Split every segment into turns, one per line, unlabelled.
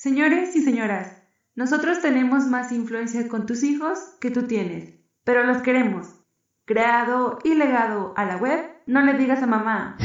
Señores y señoras, nosotros tenemos más influencia con tus hijos que tú tienes, pero los queremos. Creado y legado a la web, no le digas a mamá.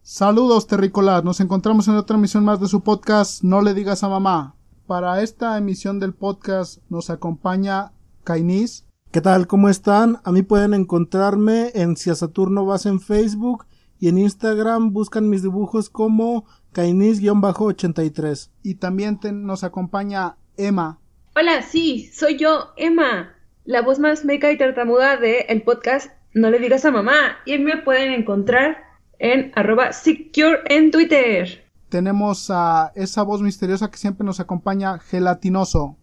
Saludos terrícolas, nos encontramos en otra emisión más de su podcast No le digas a mamá. Para esta emisión del podcast nos acompaña Kainis.
¿Qué tal? ¿Cómo están? A mí pueden encontrarme en Si a Saturno vas en Facebook y en Instagram buscan mis dibujos como Kainis-83.
Y también nos acompaña Emma.
Hola, sí, soy yo, Emma, la voz más meca y tartamuda del el podcast No le digas a mamá. Y me pueden encontrar en arroba secure en Twitter
tenemos a esa voz misteriosa que siempre nos acompaña, Gelatinoso.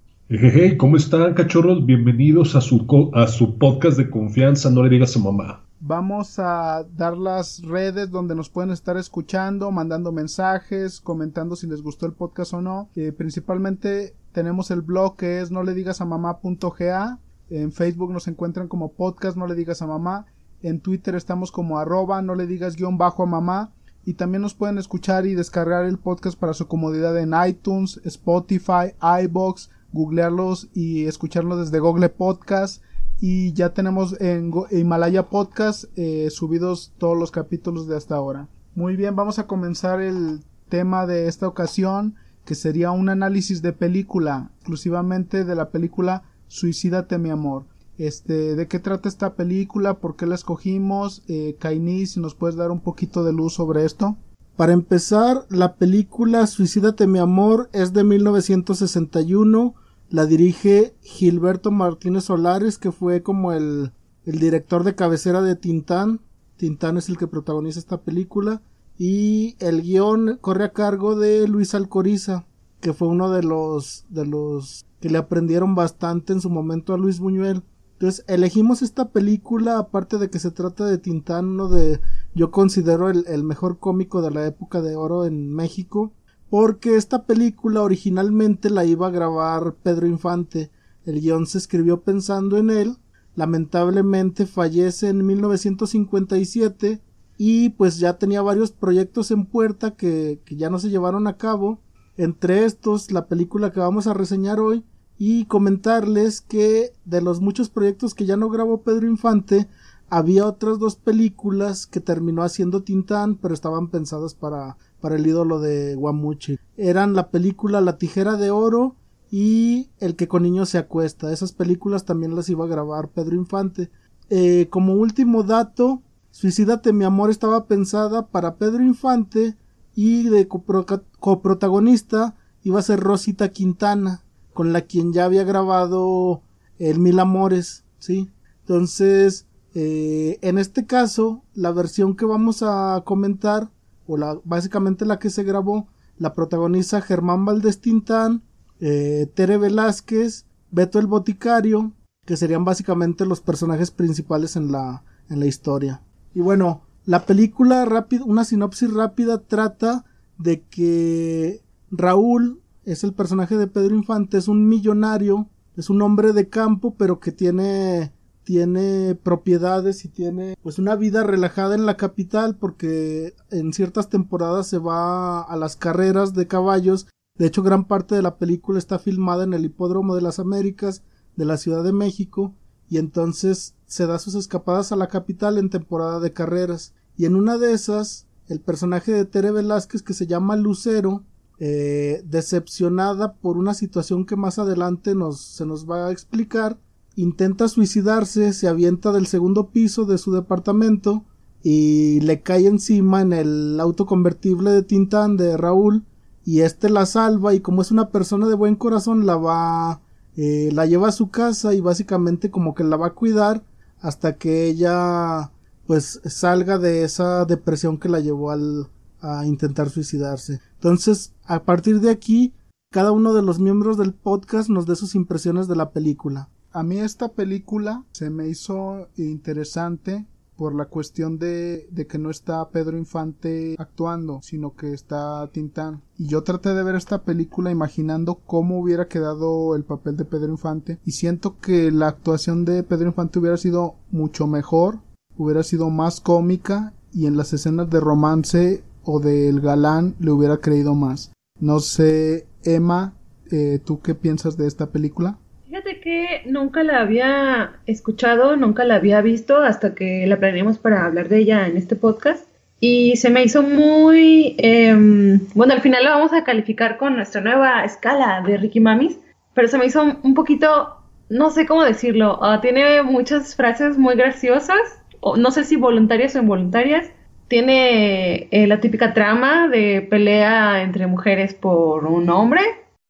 ¿Cómo están, cachorros? Bienvenidos a su, a su podcast de confianza, no le digas a mamá.
Vamos a dar las redes donde nos pueden estar escuchando, mandando mensajes, comentando si les gustó el podcast o no. Eh, principalmente tenemos el blog que es no le digas a mamá.ga. En Facebook nos encuentran como podcast no le digas a mamá. En Twitter estamos como arroba no le digas guion bajo a mamá y también nos pueden escuchar y descargar el podcast para su comodidad en iTunes, Spotify, iBox, googlearlos y escucharlos desde Google Podcast y ya tenemos en Himalaya Podcast eh, subidos todos los capítulos de hasta ahora. Muy bien, vamos a comenzar el tema de esta ocasión que sería un análisis de película, exclusivamente de la película Suicídate mi amor. Este, ¿de qué trata esta película? ¿Por qué la escogimos? Eh, si nos puedes dar un poquito de luz sobre esto.
Para empezar, la película Suicídate mi amor es de 1961. La dirige Gilberto Martínez Solares, que fue como el, el director de cabecera de Tintán. Tintán es el que protagoniza esta película. Y el guion corre a cargo de Luis Alcoriza, que fue uno de los, de los que le aprendieron bastante en su momento a Luis Buñuel. Entonces elegimos esta película, aparte de que se trata de Tintán, uno de, yo considero el, el, mejor cómico de la época de oro en México, porque esta película originalmente la iba a grabar Pedro Infante. El guion se escribió pensando en él, lamentablemente fallece en 1957 y pues ya tenía varios proyectos en puerta que, que ya no se llevaron a cabo. Entre estos, la película que vamos a reseñar hoy, y comentarles que de los muchos proyectos que ya no grabó Pedro Infante, había otras dos películas que terminó haciendo Tintán, pero estaban pensadas para, para el ídolo de Guamuchi. Eran la película La Tijera de Oro y El que con niños se acuesta. Esas películas también las iba a grabar Pedro Infante. Eh, como último dato, Suicídate mi amor estaba pensada para Pedro Infante y de coprotagonista iba a ser Rosita Quintana con la quien ya había grabado el Mil Amores, ¿sí? Entonces, eh, en este caso, la versión que vamos a comentar, o la, básicamente la que se grabó, la protagoniza Germán Valdés Tintán, eh, Tere Velázquez, Beto el Boticario, que serían básicamente los personajes principales en la, en la historia. Y bueno, la película rápida, una sinopsis rápida trata de que Raúl es el personaje de Pedro Infante, es un millonario, es un hombre de campo, pero que tiene tiene propiedades y tiene pues una vida relajada en la capital porque en ciertas temporadas se va a las carreras de caballos. De hecho, gran parte de la película está filmada en el Hipódromo de las Américas de la Ciudad de México y entonces se da sus escapadas a la capital en temporada de carreras. Y en una de esas, el personaje de Tere Velázquez que se llama Lucero eh, decepcionada por una situación que más adelante nos, se nos va a explicar, intenta suicidarse, se avienta del segundo piso de su departamento y le cae encima en el auto convertible de Tintán de Raúl y este la salva y como es una persona de buen corazón la va eh, la lleva a su casa y básicamente como que la va a cuidar hasta que ella pues salga de esa depresión que la llevó al, a intentar suicidarse. Entonces, a partir de aquí, cada uno de los miembros del podcast nos dé sus impresiones de la película.
A mí esta película se me hizo interesante por la cuestión de, de que no está Pedro Infante actuando, sino que está Tintán. Y yo traté de ver esta película imaginando cómo hubiera quedado el papel de Pedro Infante y siento que la actuación de Pedro Infante hubiera sido mucho mejor, hubiera sido más cómica y en las escenas de romance o del galán le hubiera creído más. No sé, Emma, eh, ¿tú qué piensas de esta película?
Fíjate que nunca la había escuchado, nunca la había visto hasta que la planeamos para hablar de ella en este podcast. Y se me hizo muy... Em, bueno, al final la vamos a calificar con nuestra nueva escala de Ricky Mamis, pero se me hizo un poquito, no sé cómo decirlo, ah, tiene muchas frases muy graciosas, no sé si voluntarias o involuntarias. Tiene eh, la típica trama de pelea entre mujeres por un hombre,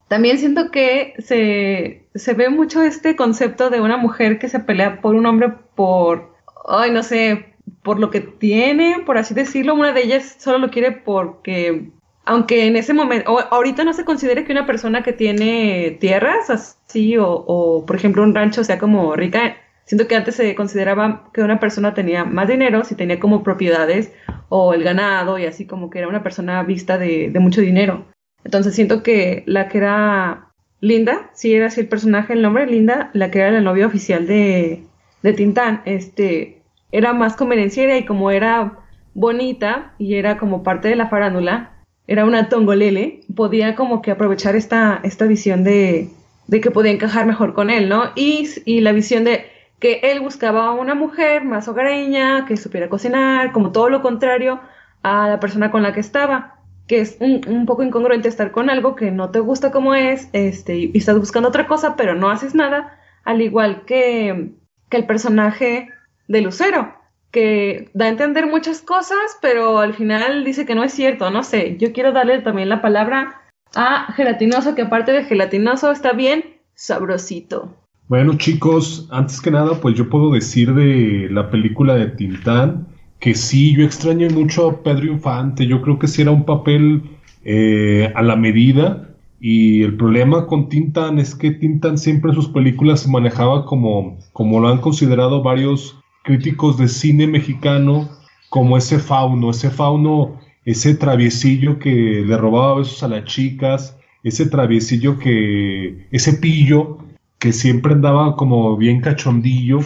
también siento que se, se ve mucho este concepto de una mujer que se pelea por un hombre por, ay, no sé, por lo que tiene, por así decirlo. Una de ellas solo lo quiere porque, aunque en ese momento, ahorita no se considere que una persona que tiene tierras así, o, o por ejemplo un rancho sea como rica, siento que antes se consideraba que una persona tenía más dinero si tenía como propiedades o el ganado y así como que era una persona vista de, mucho dinero. Entonces siento que la que era Linda, si era así el personaje, el nombre Linda, la que era la novia oficial de, de Tintán, este, era más convenenciera y como era bonita y era como parte de la farándula, era una tongolele, podía como que aprovechar esta, esta visión de, de que podía encajar mejor con él, ¿no? Y, y la visión de que él buscaba a una mujer más hogareña, que supiera cocinar, como todo lo contrario a la persona con la que estaba que es un, poco incongruente estar con algo que no te gusta como es, este, y, estás buscando otra cosa, pero no haces nada, al igual que, que el personaje de Lucero, que da a entender muchas cosas, pero al final dice que no es cierto, no sé, yo quiero darle también la palabra a gelatinoso, que aparte de gelatinoso está bien sabrosito.
Bueno chicos, antes que nada, pues yo puedo decir de la película de Tintán, que sí, yo extraño mucho a Pedro Infante, yo creo que sí era un papel eh, a la medida. Y el problema con Tintan es que Tintan siempre en sus películas se manejaba como, como lo han considerado varios críticos de cine mexicano, como ese fauno, ese fauno, ese traviesillo que le robaba besos a las chicas, ese traviesillo que, ese pillo que siempre andaba como bien cachondillo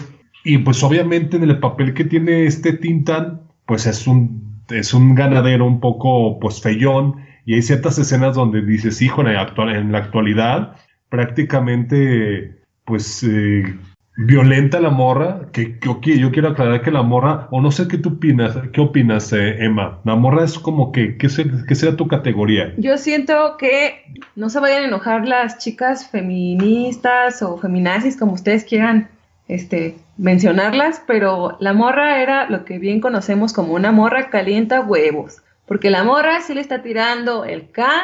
y pues obviamente en el papel que tiene este Tintan, pues es un, es un ganadero un poco pues feyón. Y hay ciertas escenas donde dices, hijo, en la, actualidad prácticamente pues eh, violenta la morra, que, que yo quiero aclarar que la morra, o no sé qué tú opinas, qué opinas, eh, Emma, la morra es como que, ¿qué, ¿qué será tu categoría?
Yo siento que no se vayan a enojar las chicas feministas o feminazis, como ustedes quieran este, mencionarlas, pero la morra era lo que bien conocemos como una morra calienta huevos, porque la morra sí le está tirando el can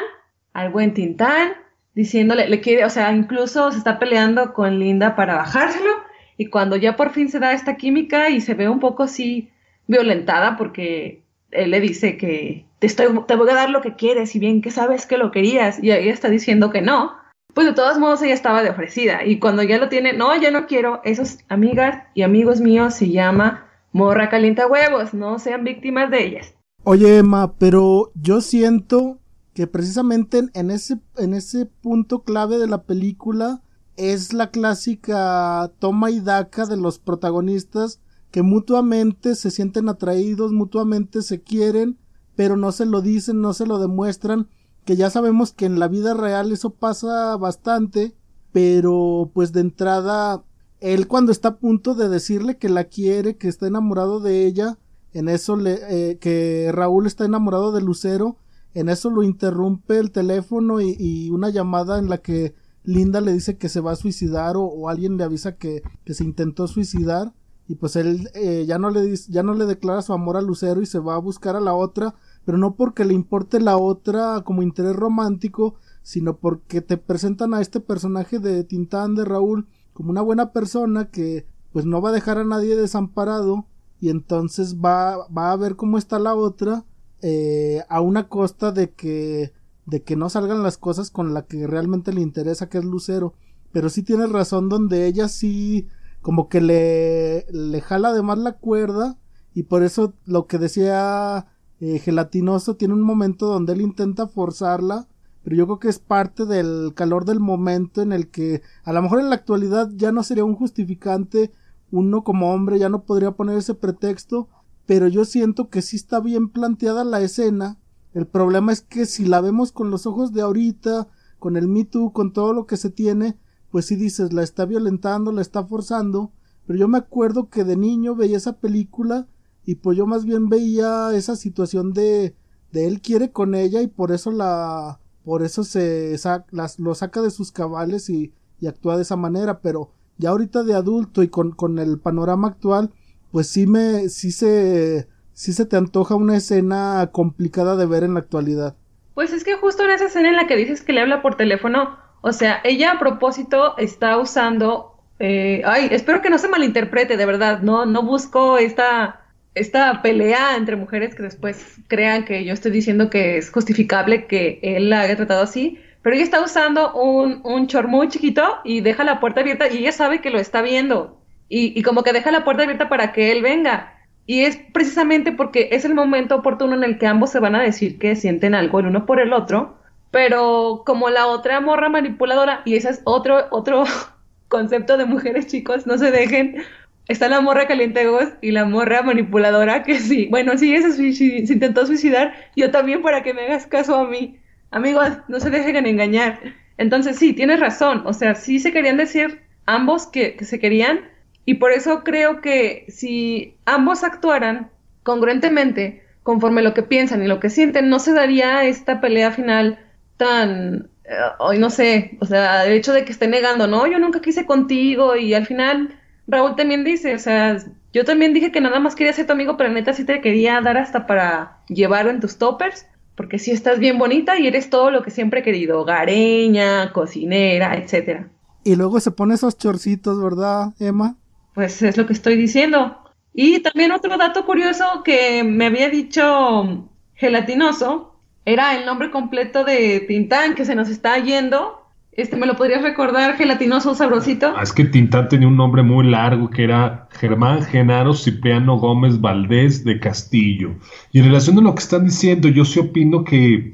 al buen Tintán, diciéndole, le quiere, o sea, incluso se está peleando con Linda para bajárselo, y cuando ya por fin se da esta química y se ve un poco así violentada porque él le dice que te, estoy, te voy a dar lo que quieres y bien que sabes que lo querías y ella está diciendo que no, pues de todos modos ella estaba de ofrecida. Y cuando ya lo tiene, no, ya no quiero, esos amigas y amigos míos se llama morra calienta huevos, no sean víctimas de ellas.
Oye Emma, pero yo siento que precisamente en ese, en ese punto clave de la película es la clásica toma y daca de los protagonistas que mutuamente se sienten atraídos, mutuamente se quieren, pero no se lo dicen, no se lo demuestran que ya sabemos que en la vida real eso pasa bastante, pero pues de entrada él cuando está a punto de decirle que la quiere, que está enamorado de ella, en eso le, eh, que Raúl está enamorado de Lucero, en eso lo interrumpe el teléfono y, una llamada en la que Linda le dice que se va a suicidar o, alguien le avisa que, se intentó suicidar y pues él eh, ya no le ya no le declara su amor a Lucero y se va a buscar a la otra pero no porque le importe la otra como interés romántico, sino porque te presentan a este personaje de Tintán de Raúl como una buena persona que pues no va a dejar a nadie desamparado y entonces va, va a ver cómo está la otra eh, a una costa de que de que no salgan las cosas con la que realmente le interesa que es Lucero. Pero sí tienes razón donde ella sí como que le le jala de más la cuerda. Y por eso lo que decía eh, Gelatinoso tiene un momento donde él intenta forzarla, pero yo creo que es parte del calor del momento en el que a lo mejor en la actualidad ya no sería un justificante, uno como hombre ya no podría poner ese pretexto, pero yo siento que sí está bien planteada la escena. El problema es que si la vemos con los ojos de ahorita, con el Me Too, con todo lo que se tiene, pues sí dices, la está violentando, la está forzando, pero yo me acuerdo que de niño veía esa película y pues yo más bien veía esa situación de, de él quiere con ella y por eso la por eso se las, lo saca de sus cabales y, y, actúa de esa manera pero ya ahorita de adulto y con, con el panorama actual pues sí me sí se sí se te antoja una escena complicada de ver en la actualidad.
Pues es que justo en esa escena en la que dices que le habla por teléfono o sea ella a propósito está usando eh, ay espero que no se malinterprete de verdad no no busco esta esta pelea entre mujeres que después crean que yo estoy diciendo que es justificable que él la haya tratado así, pero ella está usando un, un chor muy chiquito y deja la puerta abierta y ella sabe que lo está viendo y, como que deja la puerta abierta para que él venga. Y es precisamente porque es el momento oportuno en el que ambos se van a decir que sienten algo el uno por el otro, pero como la otra morra manipuladora, y ese es otro, otro concepto de mujeres chicos, no se dejen está la morra calientegos y la morra manipuladora que sí, bueno, sí, ese se intentó suicidar, yo también para que me hagas caso a mí. Amigos, no se dejen engañar. Entonces sí, tienes razón, o sea, sí se querían decir ambos que, que se querían y por eso creo que si ambos actuaran congruentemente, conforme lo que piensan y lo que sienten, no se daría esta pelea final tan, eh, hoy no sé, o sea, el hecho de que esté negando, no, yo nunca quise contigo y al final Raúl también dice, o sea, yo también dije que nada más quería ser tu amigo, pero neta sí te quería dar hasta para llevarlo en tus toppers, porque sí estás bien bonita y eres todo lo que siempre he querido, hogareña, cocinera, etcétera.
Y luego se pone esos chorcitos, ¿verdad, Emma?
Pues es lo que estoy diciendo. Y también otro dato curioso que me había dicho gelatinoso era el nombre completo de Tintán que se nos está yendo este, ¿Me lo podrías recordar, gelatinoso sabrosito?
Ah, es que Tintán tenía un nombre muy largo que era Germán Genaro Cipriano Gómez Valdés de Castillo. Y en relación a lo que están diciendo, yo sí opino que,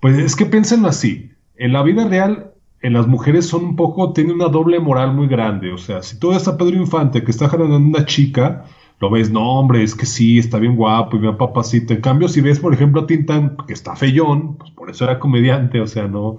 pues es que piensen así. En la vida real, en las mujeres son un poco, tienen una doble moral muy grande. O sea, si tú ves a Pedro Infante que está generando una chica, lo ves, no, hombre, es que sí, está bien guapo y bien papacito. En cambio, si ves, por ejemplo, a Tintán, que está feyón, pues por eso era comediante, o sea, no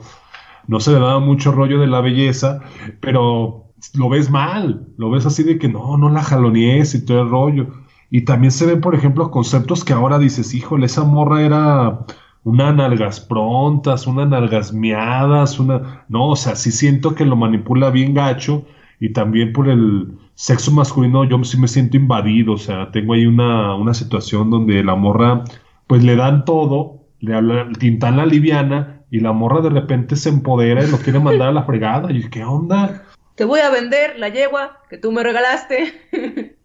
no se le daba mucho rollo de la belleza, pero lo ves mal, lo ves así de que no, no la jalonees y todo el rollo. Y también se ven, por ejemplo, conceptos que ahora dices, híjole, esa morra era una nalgas prontas, una nalgas miadas, una... No, o sea, sí siento que lo manipula bien gacho y también por el sexo masculino yo sí me siento invadido, o sea, tengo ahí una, una situación donde la morra, pues le dan todo, le hablan, tintan la liviana y la morra de repente se empodera y lo quiere mandar a la fregada. Y ¿qué onda?
Te voy a vender la yegua que tú me regalaste.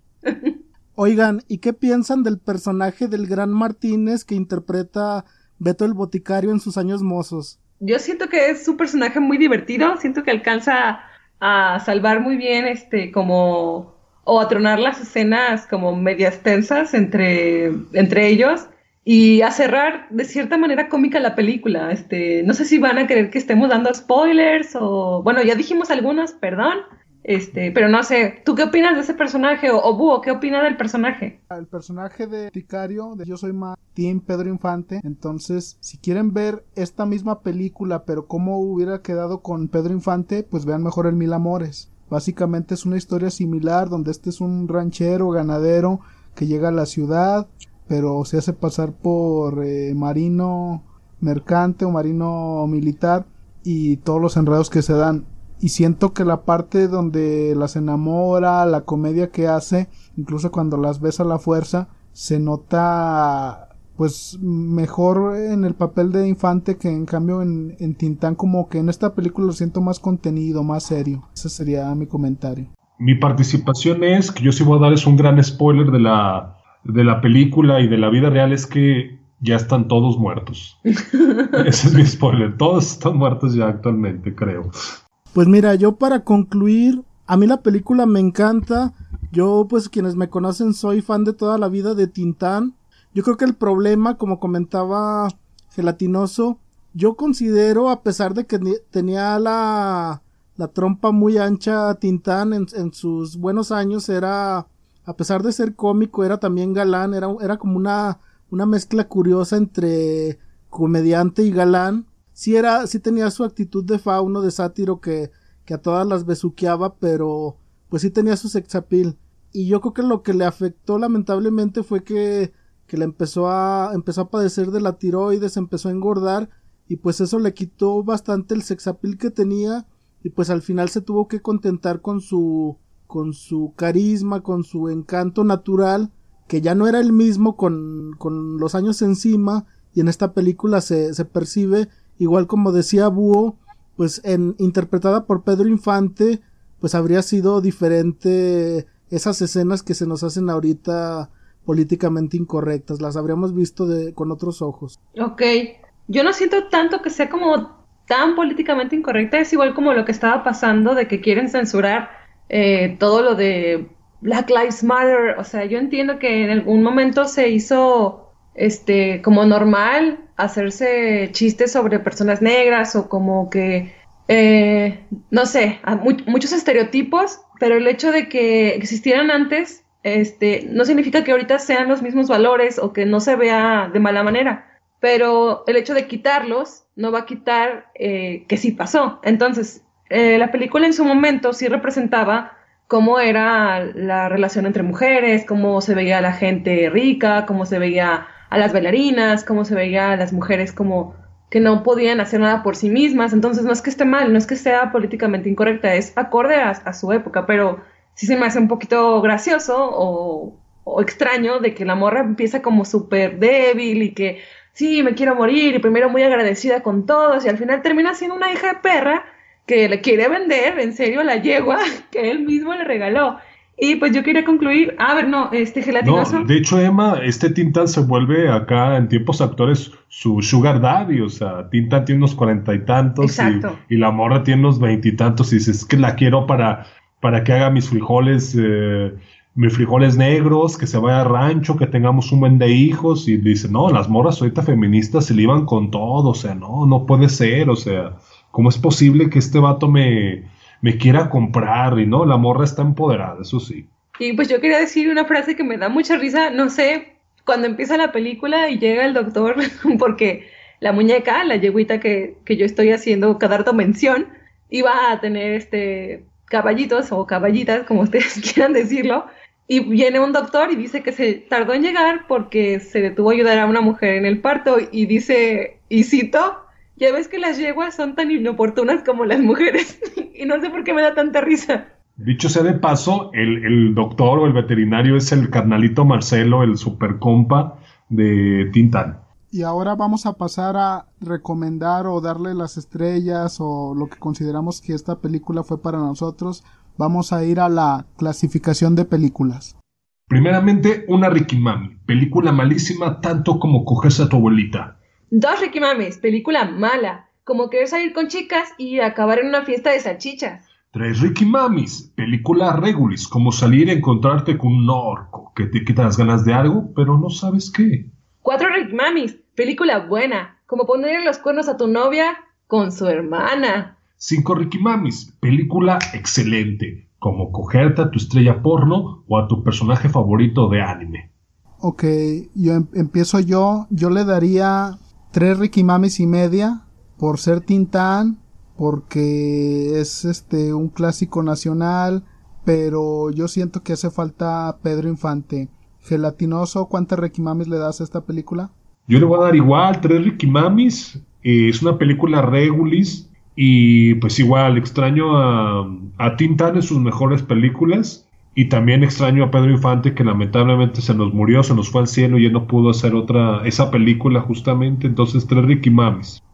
Oigan, ¿y qué piensan del personaje del gran Martínez que interpreta Beto el Boticario en sus años mozos?
Yo siento que es un personaje muy divertido, siento que alcanza a salvar muy bien este como o a tronar las escenas como medias tensas entre, entre ellos y a cerrar de cierta manera cómica la película. Este, no sé si van a querer que estemos dando spoilers o bueno, ya dijimos algunos, perdón. Este, pero no sé, ¿tú qué opinas de ese personaje? O, o Búho, ¿qué opina del personaje?
El personaje de Ticario, de Yo Soy más Team Pedro Infante. Entonces, si quieren ver esta misma película, pero cómo hubiera quedado con Pedro Infante, pues vean mejor el Mil Amores. Básicamente es una historia similar, donde este es un ranchero, ganadero, que llega a la ciudad, pero se hace pasar por eh, marino mercante o marino militar y todos los enredos que se dan. Y siento que la parte donde las enamora, la comedia que hace, incluso cuando las ves a la fuerza, se nota pues mejor en el papel de infante que en cambio en, en Tintán como que en esta película lo siento más contenido, más serio. Ese sería mi comentario.
Mi participación es que yo sí voy a darles un gran spoiler de la de la película y de la vida real es que ya están todos muertos. Ese es mi spoiler. Todos están muertos ya actualmente, creo.
Pues mira, yo para concluir, a mí la película me encanta. Yo, pues quienes me conocen, soy fan de toda la vida de Tintán. Yo creo que el problema, como comentaba Gelatinoso, yo considero, a pesar de que tenía la, la trompa muy ancha, Tintán en, en, sus buenos años era, a pesar de ser cómico, era también galán, era, era como una, una mezcla curiosa entre comediante y galán. Sí era, sí tenía su actitud de fauno, de sátiro que, que a todas las besuqueaba, pero pues sí tenía su sexapil. Y yo creo que lo que le afectó lamentablemente fue que, que le empezó a, empezó a padecer de la tiroides, empezó a engordar y pues eso le quitó bastante el sexapil que tenía y pues al final se tuvo que contentar con su con su carisma, con su encanto natural, que ya no era el mismo con, con los años encima, y en esta película se, se percibe, igual como decía Búho, pues en, interpretada por Pedro Infante, pues habría sido diferente esas escenas que se nos hacen ahorita políticamente incorrectas, las habríamos visto de, con otros ojos.
Ok, yo no siento tanto que sea como tan políticamente incorrecta, es igual como lo que estaba pasando de que quieren censurar eh, todo lo de Black Lives Matter, o sea, yo entiendo que en algún momento se hizo este como normal hacerse chistes sobre personas negras o como que eh, no sé, muchos estereotipos, pero el hecho de que existieran antes este, no significa que ahorita sean los mismos valores o que no se vea de mala manera pero el hecho de quitarlos no va a quitar eh, que sí pasó. Entonces, eh, la película en su momento sí representaba cómo era la relación entre mujeres, cómo se veía a la gente rica, cómo se veía a las bailarinas, cómo se veía a las mujeres como que no podían hacer nada por sí mismas. Entonces, no es que esté mal, no es que sea políticamente incorrecta, es acorde a, su época, pero sí se me hace un poquito gracioso o, o extraño de que la morra empieza como súper débil y que sí, me quiero morir y primero muy agradecida con todos y al final termina siendo una hija de perra que le quiere vender en serio la yegua que él mismo le regaló. Y pues yo quería concluir, a ver, no, este gelatinoso.
No, de hecho, Emma, este Tintan se vuelve acá en tiempos actuales su sugar daddy, o sea, Tintan tiene unos cuarenta y tantos y, y, la morra tiene unos veintitantos y, dices, es que la quiero para, para que haga mis frijoles eh, mis frijoles negros, que se vaya a rancho, que tengamos un buen de hijos. Y dice, no, las morras ahorita feministas se le iban con todo, o sea, no, no puede ser, o sea, ¿cómo es posible que este vato me, me quiera comprar? Y no, la morra está empoderada, eso sí.
Y pues yo quería decir una frase que me da mucha risa, no sé, cuando empieza la película y llega el doctor, porque la muñeca, la yeguita que, que yo estoy haciendo cada rato mención, iba a tener este caballitos o caballitas, como ustedes quieran decirlo, y viene un doctor y dice que se tardó en llegar porque se detuvo a ayudar a una mujer en el parto y dice, y cito, ya ves que las yeguas son tan inoportunas como las mujeres y no sé por qué me da tanta risa.
Dicho sea de paso, el, doctor o el veterinario es el carnalito Marcelo, el super compa de Tintán.
Y ahora vamos a pasar a recomendar o darle las estrellas o lo que consideramos que esta película fue para nosotros vamos a ir a la clasificación de películas.
Primeramente, una Ricky Mami, película malísima tanto como cogerse a tu abuelita.
Dos Ricky Mamis, película mala, como querer salir con chicas y acabar en una fiesta de salchichas.
Tres Ricky Mamis, película regulis, como salir a encontrarte con un orco que te quita las ganas de algo, pero no sabes qué.
Cuatro Mamis, película buena, como poner los cuernos a tu novia con su hermana.
Cinco Ricky Mamis, película excelente, como cogerte a tu estrella porno o a tu personaje favorito de anime.
Ok, yo em, empiezo yo, yo le daría tres Ricky Mamis y media por ser Tintán, porque es este un clásico nacional, pero yo siento que hace falta Pedro Infante. Gelatinoso, ¿cuántas Ricky Mamis le das a esta película?
Yo le voy a dar igual, tres Ricky Mamis. Eh, es una película regulis y pues igual, extraño a, a Tintán en sus mejores películas. Y también extraño a Pedro Infante que lamentablemente se nos murió, se nos fue al cielo y ya no pudo hacer otra, esa película justamente. Entonces, tres Ricky.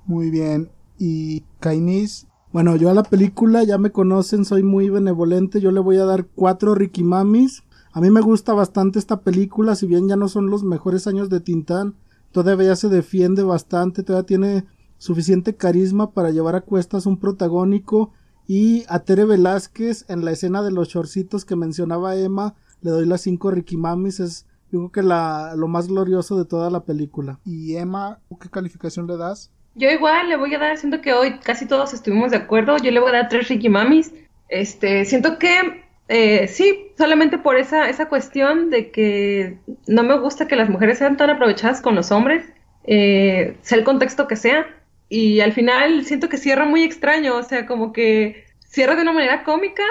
Muy bien. ¿Y Kainis?
Bueno, yo a la película ya me conocen, soy muy benevolente. Yo le voy a dar cuatro Ricky. A mí me gusta bastante esta película, si bien ya no son los mejores años de Tintán, todavía se defiende bastante, todavía tiene suficiente carisma para llevar a cuestas un protagónico y a Tere Velázquez en la escena de los shortcitos que mencionaba Emma le doy las cinco Ricky Mamis, es yo creo que la, lo más glorioso de toda la película.
Y Emma, ¿qué calificación le das?
Yo igual le voy a dar, siento que hoy casi todos estuvimos de acuerdo, yo le voy a dar tres Ricky Mamis. Este, siento que eh, sí, solamente por esa, esa cuestión de que no me gusta que las mujeres sean tan aprovechadas con los hombres, eh, sea el contexto que sea. Y al final siento que cierra muy extraño, o sea, como que cierra de una manera cómica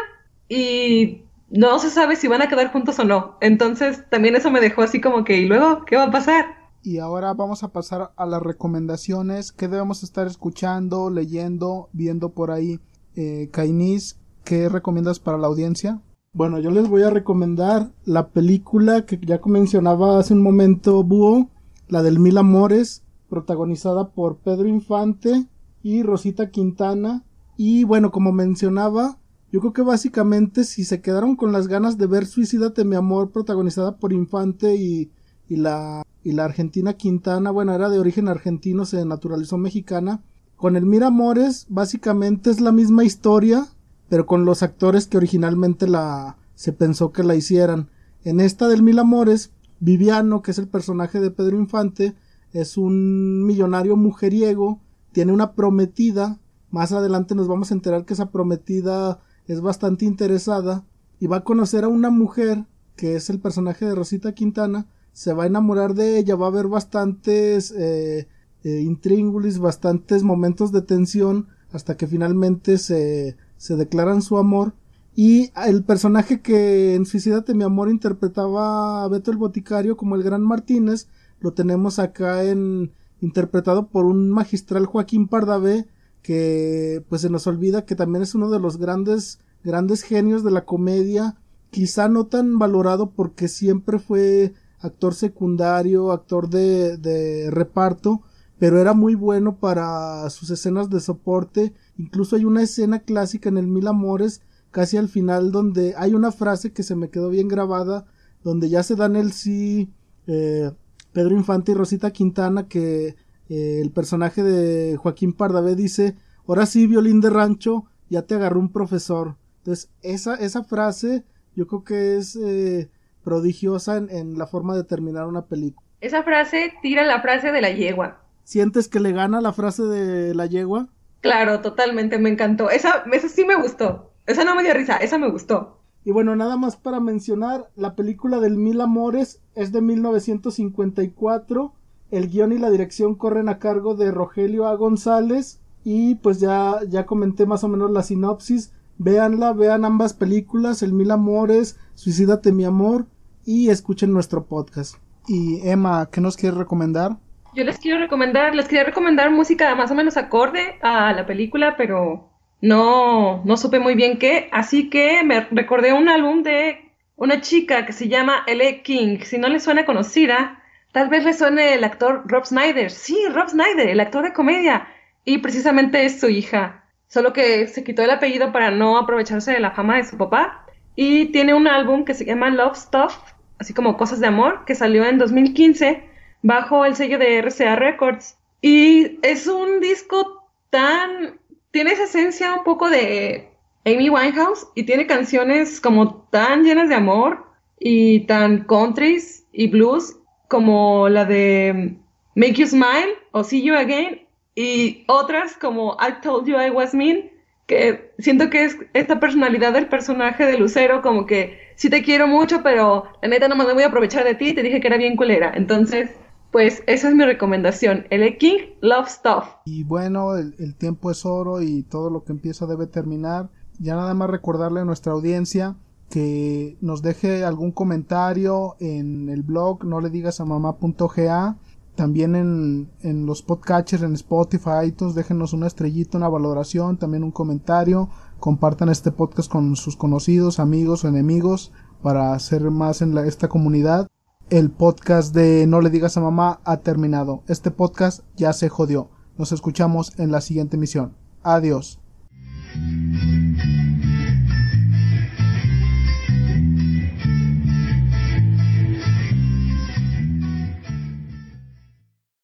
y no se sabe si van a quedar juntos o no. Entonces también eso me dejó así como que, ¿y luego qué va a pasar?
Y ahora vamos a pasar a las recomendaciones que debemos estar escuchando, leyendo, viendo por ahí. Eh, Kainis, ¿qué recomiendas para la audiencia?
Bueno, yo les voy a recomendar la película que ya mencionaba hace un momento Búho, la del Mil Amores, protagonizada por Pedro Infante y Rosita Quintana. Y bueno, como mencionaba, yo creo que básicamente si se quedaron con las ganas de ver Suicídate mi amor protagonizada por Infante y, y la y la argentina Quintana, bueno, era de origen argentino, se naturalizó mexicana. Con el Mil Amores básicamente es la misma historia, pero con los actores que originalmente la se pensó que la hicieran. En esta del Mil Amores, Viviano, que es el personaje de Pedro Infante, es un millonario mujeriego, tiene una prometida, más adelante nos vamos a enterar que esa prometida es bastante interesada y va a conocer a una mujer que es el personaje de Rosita Quintana, se va a enamorar de ella, va a haber bastantes eh, eh intríngulis, bastantes momentos de tensión hasta que finalmente se se declaran su amor y el personaje que en Suicídate mi amor interpretaba a Beto el Boticario como el Gran Martínez lo tenemos acá en interpretado por un magistral Joaquín Pardavé que pues se nos olvida que también es uno de los grandes grandes genios de la comedia quizá no tan valorado porque siempre fue actor secundario actor de, de reparto pero era muy bueno para sus escenas de soporte Incluso hay una escena clásica en el Mil Amores, casi al final, donde hay una frase que se me quedó bien grabada, donde ya se dan el sí eh, Pedro Infante y Rosita Quintana, que eh, el personaje de Joaquín Pardavé dice, ahora sí, violín de rancho, ya te agarró un profesor. Entonces, esa, esa frase yo creo que es eh, prodigiosa en, en la forma de terminar una película.
Esa frase tira la frase de la yegua.
¿Sientes que le gana la frase de la yegua?
Claro, totalmente, me encantó. Esa, esa sí me gustó. Esa no me dio risa, esa me gustó.
Y bueno, nada más para mencionar, la película del Mil Amores es de 1954. El guion y la dirección corren a cargo de Rogelio A. González. Y pues ya, ya comenté más o menos la sinopsis. Véanla, vean ambas películas, El Mil Amores, Suicídate mi amor y escuchen nuestro podcast.
Y Emma, ¿qué nos quieres recomendar?
Yo les quiero recomendar, les quería recomendar música más o menos acorde a la película, pero no, no supe muy bien qué, así que me recordé un álbum de una chica que se llama L.A. King. Si no le suena conocida, tal vez le suene el actor Rob Snyder. Sí, Rob Snyder, el actor de comedia. Y precisamente es su hija. Solo que se quitó el apellido para no aprovecharse de la fama de su papá. Y tiene un álbum que se llama Love Stuff, así como Cosas de Amor, que salió en 2015 bajo el sello de RCA Records. Y es un disco tan... tiene esa esencia un poco de Amy Winehouse y tiene canciones como tan llenas de amor y tan countries y blues como la de Make You Smile o See You Again y otras como I Told You I Was Mean que siento que es esta personalidad del personaje de Lucero como que sí te quiero mucho pero la neta no me voy a aprovechar de ti te dije que era bien culera entonces pues esa es mi recomendación, el King Love Stuff.
Y bueno, el, tiempo es oro y todo lo que empieza debe terminar. Ya nada más recordarle a nuestra audiencia que nos deje algún comentario en el blog no le digas a mamá.ga también en, en los podcatchers en Spotify, iTunes, déjenos una estrellita, una valoración, también un comentario, compartan este podcast con sus conocidos, amigos o enemigos para hacer más en esta comunidad el podcast de No le digas a mamá ha terminado. Este podcast ya se jodió. Nos escuchamos en la siguiente emisión. Adiós.